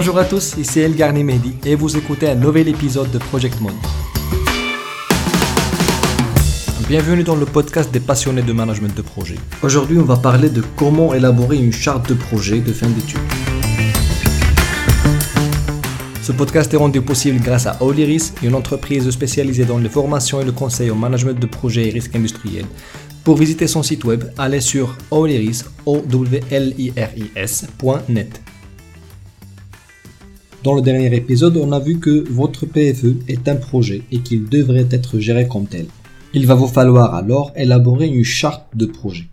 Bonjour à tous, ici El Mehdi et vous écoutez un nouvel épisode de Project Mode. Bienvenue dans le podcast des passionnés de management de projet. Aujourd'hui, on va parler de comment élaborer une charte de projet de fin d'études. Ce podcast est rendu possible grâce à Oliris, une entreprise spécialisée dans les formations et le conseil au management de projets et risques industriels. Pour visiter son site web, allez sur oliris.net. Dans le dernier épisode, on a vu que votre PFE est un projet et qu'il devrait être géré comme tel. Il va vous falloir alors élaborer une charte de projet.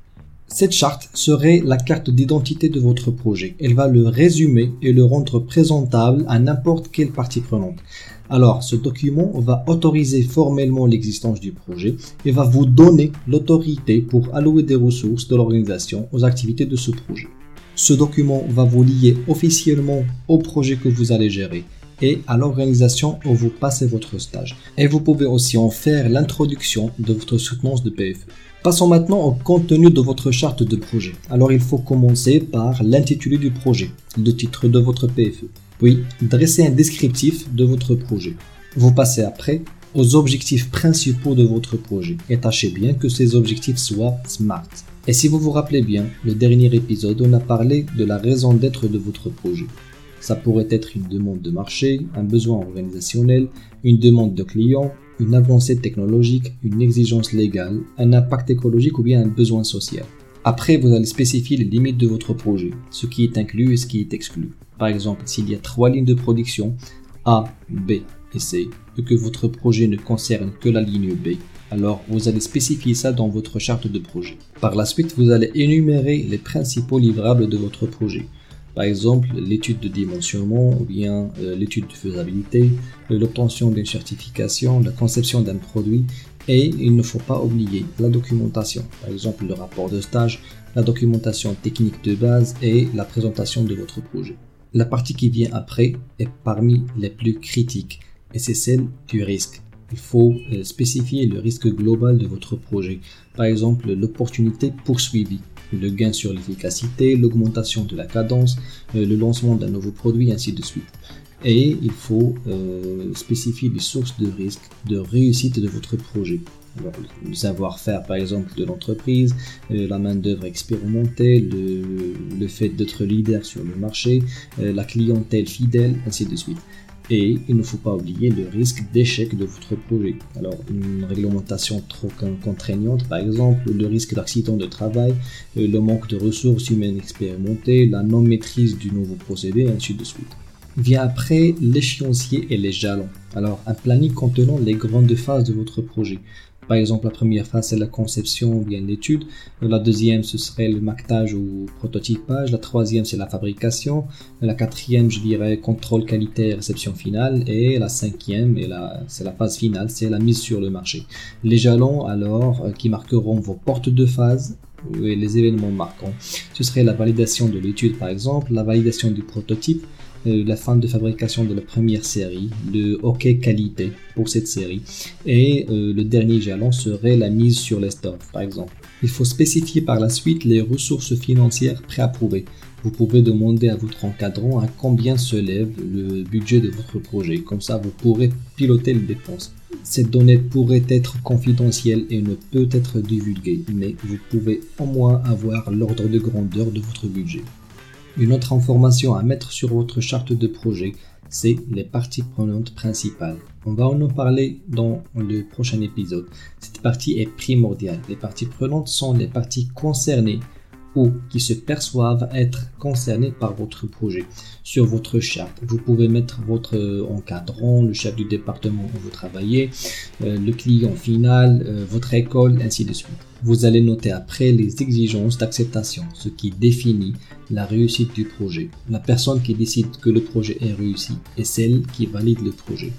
Cette charte serait la carte d'identité de votre projet. Elle va le résumer et le rendre présentable à n'importe quelle partie prenante. Alors, ce document va autoriser formellement l'existence du projet et va vous donner l'autorité pour allouer des ressources de l'organisation aux activités de ce projet. Ce document va vous lier officiellement au projet que vous allez gérer et à l'organisation où vous passez votre stage. Et vous pouvez aussi en faire l'introduction de votre soutenance de PFE. Passons maintenant au contenu de votre charte de projet. Alors il faut commencer par l'intitulé du projet, le titre de votre PFE. Puis dresser un descriptif de votre projet. Vous passez après aux objectifs principaux de votre projet et tâchez bien que ces objectifs soient SMART. Et si vous vous rappelez bien, le dernier épisode, on a parlé de la raison d'être de votre projet. Ça pourrait être une demande de marché, un besoin organisationnel, une demande de client, une avancée technologique, une exigence légale, un impact écologique ou bien un besoin social. Après, vous allez spécifier les limites de votre projet, ce qui est inclus et ce qui est exclu. Par exemple, s'il y a trois lignes de production, A, B et que votre projet ne concerne que la ligne B, alors vous allez spécifier ça dans votre charte de projet. Par la suite, vous allez énumérer les principaux livrables de votre projet. Par exemple, l'étude de dimensionnement ou bien euh, l'étude de faisabilité, euh, l'obtention d'une certification, la conception d'un produit et il ne faut pas oublier la documentation. Par exemple, le rapport de stage, la documentation technique de base et la présentation de votre projet. La partie qui vient après est parmi les plus critiques et c'est celle du risque. Il faut euh, spécifier le risque global de votre projet. Par exemple, l'opportunité poursuivie le gain sur l'efficacité, l'augmentation de la cadence, euh, le lancement d'un nouveau produit, ainsi de suite. Et il faut euh, spécifier les sources de risque de réussite de votre projet. Alors, le savoir-faire, par exemple, de l'entreprise, la main-d'œuvre expérimentée, le fait d'être leader sur le marché, la clientèle fidèle, ainsi de suite. Et il ne faut pas oublier le risque d'échec de votre projet. Alors, une réglementation trop contraignante, par exemple, le risque d'accident de travail, euh, le manque de ressources humaines expérimentées, la non-maîtrise du nouveau procédé, ainsi de suite. Vient après l'échéancier et les jalons. Alors, un planning contenant les grandes phases de votre projet. Par exemple, la première phase, c'est la conception ou bien l'étude. La deuxième, ce serait le mactage ou prototypage. La troisième, c'est la fabrication. La quatrième, je dirais, contrôle qualité et réception finale. Et la cinquième, et c'est la phase finale, c'est la mise sur le marché. Les jalons, alors, euh, qui marqueront vos portes de phase, et les événements marquants. Ce serait la validation de l'étude par exemple, la validation du prototype, euh, la fin de fabrication de la première série, le OK qualité pour cette série, et euh, le dernier jalon serait la mise sur les stores, par exemple. Il faut spécifier par la suite les ressources financières préapprouvées. Vous pouvez demander à votre encadrant à combien se lève le budget de votre projet. Comme ça, vous pourrez piloter les dépenses. Cette donnée pourrait être confidentielle et ne peut être divulguée, mais vous pouvez au moins avoir l'ordre de grandeur de votre budget. Une autre information à mettre sur votre charte de projet, c'est les parties prenantes principales. On va en parler dans le prochain épisode. Cette partie est primordiale. Les parties prenantes sont les parties concernées ou qui se perçoivent être concernés par votre projet. Sur votre charte, vous pouvez mettre votre encadrant, le chef du département où vous travaillez, euh, le client final, euh, votre école, ainsi de suite. Vous allez noter après les exigences d'acceptation, ce qui définit la réussite du projet. La personne qui décide que le projet est réussi est celle qui valide le projet.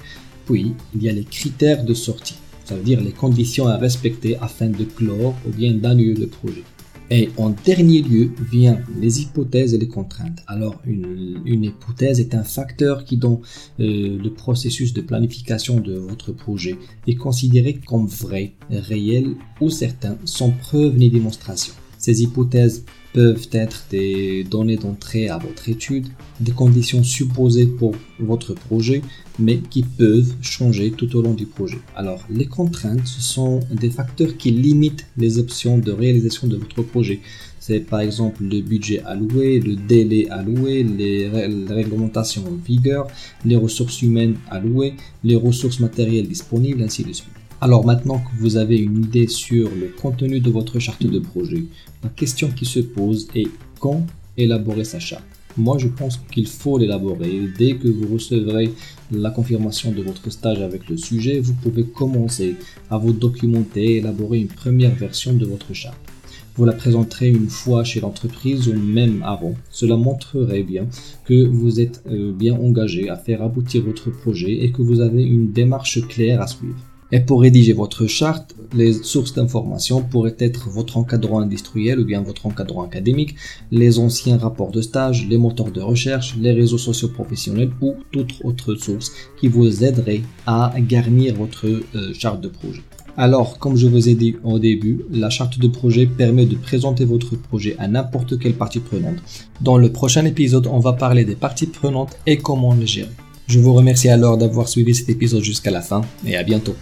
Puis, il y a les critères de sortie, ça veut dire les conditions à respecter afin de clore ou bien d'annuler le projet. Et en dernier lieu vient les hypothèses et les contraintes. Alors une, hypothèse est un facteur qui dans euh, le processus de planification de votre projet est considéré comme vrai, réel ou certain sans preuve ni démonstration. Ces hypothèses peuvent être des données d'entrée à votre étude, des conditions supposées pour votre projet, mais qui peuvent changer tout au long du projet. Alors, les contraintes, ce sont des facteurs qui limitent les options de réalisation de votre projet. C'est par exemple le budget alloué, le délai alloué, les, réglementations en vigueur, les ressources humaines allouées, les ressources matérielles disponibles, ainsi de suite. Alors maintenant que vous avez une idée sur le contenu de votre charte de projet, la question qui se pose est quand élaborer sa charte Moi je pense qu'il faut l'élaborer. Dès que vous recevrez la confirmation de votre stage avec le sujet, vous pouvez commencer à vous documenter et élaborer une première version de votre charte. Vous la présenterez une fois chez l'entreprise ou même avant. Cela montrerait bien que vous êtes euh, bien engagé à faire aboutir votre projet et que vous avez une démarche claire à suivre. Et pour rédiger votre charte, les sources d'information pourraient être votre encadrant industriel ou bien votre encadrant académique, les anciens rapports de stage, les moteurs de recherche, les réseaux sociaux professionnels ou toute autre source qui vous aiderait à garnir votre euh, charte de projet. Alors, comme je vous ai dit au début, la charte de projet permet de présenter votre projet à n'importe quelle partie prenante. Dans le prochain épisode, on va parler des parties prenantes et comment les gérer. Je vous remercie alors d'avoir suivi cet épisode jusqu'à la fin et à bientôt.